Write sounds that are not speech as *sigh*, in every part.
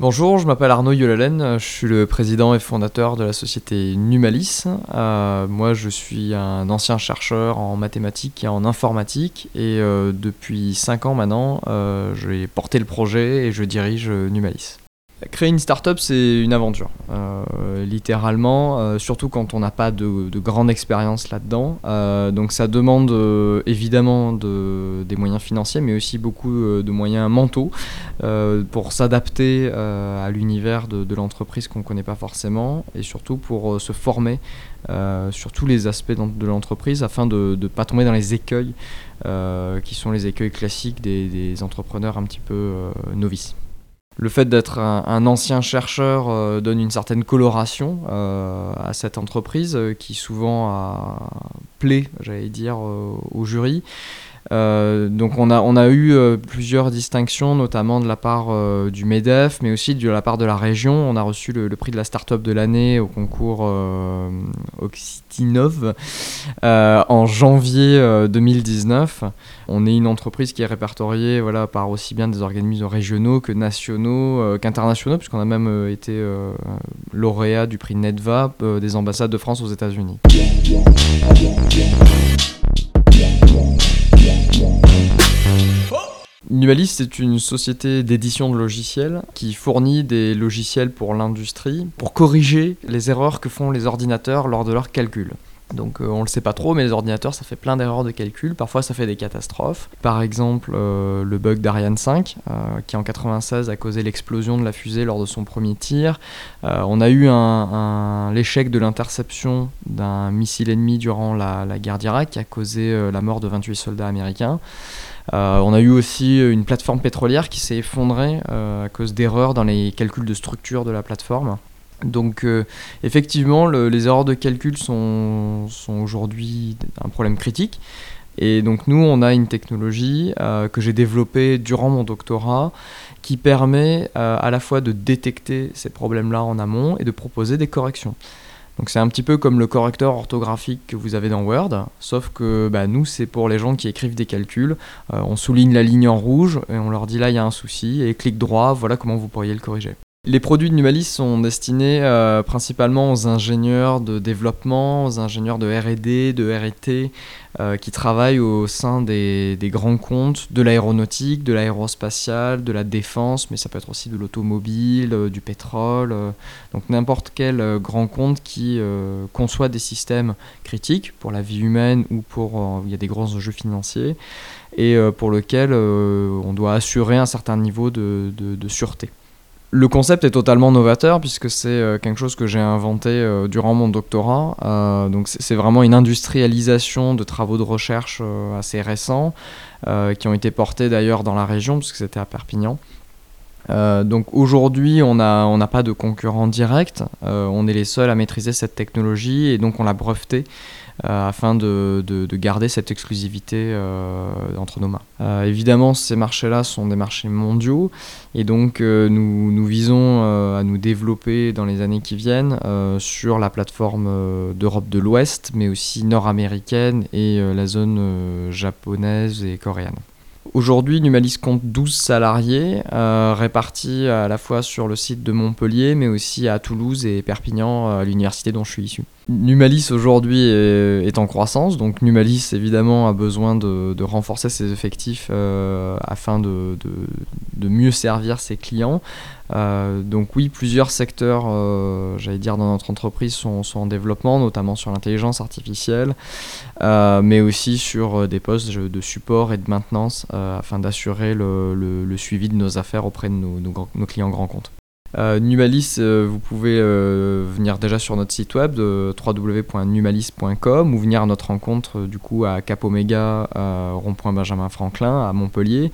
Bonjour, je m'appelle Arnaud Yolalen, je suis le président et fondateur de la société Numalis. Euh, moi, je suis un ancien chercheur en mathématiques et en informatique et euh, depuis 5 ans maintenant, euh, j'ai porté le projet et je dirige Numalis. Créer une startup, c'est une aventure, euh, littéralement, euh, surtout quand on n'a pas de, grande expérience là-dedans. Euh, donc ça demande évidemment de, des moyens financiers, mais aussi beaucoup de moyens mentaux pour s'adapter à l'univers de, l'entreprise qu'on ne connaît pas forcément, et surtout pour se former sur tous les aspects de l'entreprise afin de ne pas tomber dans les écueils qui sont les écueils classiques des entrepreneurs un petit peu novices le fait d'être un, ancien chercheur euh, donne une certaine coloration euh, à cette entreprise euh, qui souvent plaît, j'allais dire, au jury. Euh, donc on a, eu euh, plusieurs distinctions, notamment de la part euh, du MEDEF, mais aussi de la part de la région. On a reçu le, prix de la start-up de l'année au concours Occitinov en janvier 2019. On est une entreprise qui est répertoriée voilà, par aussi bien des organismes régionaux que nationaux, qu'internationaux, puisqu'on a même été lauréat du prix NEDVA des ambassades de France aux États-Unis. Nualis, c'est une société d'édition de logiciels qui fournit des logiciels pour l'industrie pour corriger les erreurs que font les ordinateurs lors de leurs calculs. Donc euh, on le sait pas trop, mais les ordinateurs, ça fait plein d'erreurs de calcul. Parfois, ça fait des catastrophes. Par exemple, euh, le bug d'Ariane 5, euh, qui en 96 a causé l'explosion de la fusée lors de son premier tir. on a eu l'échec de l'interception d'un missile ennemi durant la, la guerre d'Irak, qui a causé la mort de 28 soldats américains. Euh, on a eu aussi une plateforme pétrolière qui s'est effondrée euh, à cause d'erreurs dans les calculs de structure de la plateforme. Donc euh, effectivement, les erreurs de calcul sont, aujourd'hui un problème critique. Et donc nous, on a une technologie que j'ai développée durant mon doctorat qui permet à la fois de détecter ces problèmes-là en amont et de proposer des corrections. Donc c'est un petit peu comme le correcteur orthographique que vous avez dans Word, sauf que bah, nous c'est pour les gens qui écrivent des calculs. Euh, on souligne la ligne en rouge et on leur dit là il y a un souci et clic droit, voilà comment vous pourriez le corriger. Les produits de Numalis sont destinés euh, principalement aux ingénieurs de développement, aux ingénieurs de RD, de RT, euh, qui travaillent au sein des, grands comptes de l'aéronautique, de l'aérospatiale, de la défense, mais ça peut être aussi de l'automobile, euh, du pétrole. donc n'importe quel grand compte qui conçoit des systèmes critiques pour la vie humaine ou pour... il y a des grands enjeux financiers et pour lequel on doit assurer un certain niveau de sûreté. Le concept est totalement novateur puisque c'est euh, quelque chose que j'ai inventé euh, durant mon doctorat. Euh, donc c'est vraiment une industrialisation de travaux de recherche assez récents qui ont été portés d'ailleurs dans la région puisque c'était à Perpignan. Donc aujourd'hui, on n'a pas de concurrent direct. on est les seuls à maîtriser cette technologie et donc on l'a breveté euh, afin de, garder cette exclusivité euh, entre nos mains. Euh, évidemment, ces marchés-là sont des marchés mondiaux et donc nous, visons à nous développer dans les années qui viennent sur la plateforme d'Europe de l'Ouest, mais aussi nord-américaine et la zone japonaise et coréenne. Aujourd'hui, Numalis compte 12 salariés répartis à la fois sur le site de Montpellier, mais aussi à Toulouse et Perpignan, à l'université dont je suis issu. Numalis aujourd'hui est, en croissance, donc Numalis évidemment a besoin de, renforcer ses effectifs euh, afin de, mieux servir ses clients. Euh, donc oui, plusieurs secteurs, euh, j'allais dire, dans notre entreprise sont, en développement, notamment sur l'intelligence artificielle, mais aussi sur des postes de support et de maintenance afin d'assurer le, suivi de nos affaires auprès de nos clients grands comptes. Euh, Numalis, euh, vous pouvez euh, venir déjà sur notre site web de www.numalis.com ou venir à notre rencontre du coup à Cap Omega, rond-point Benjamin Franklin à Montpellier.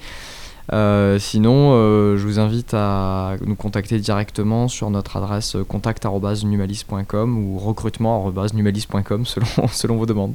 sinon, je vous invite à nous contacter directement sur notre adresse contact.numalis.com ou recrutement.numalis.com *laughs* selon, selon vos demandes.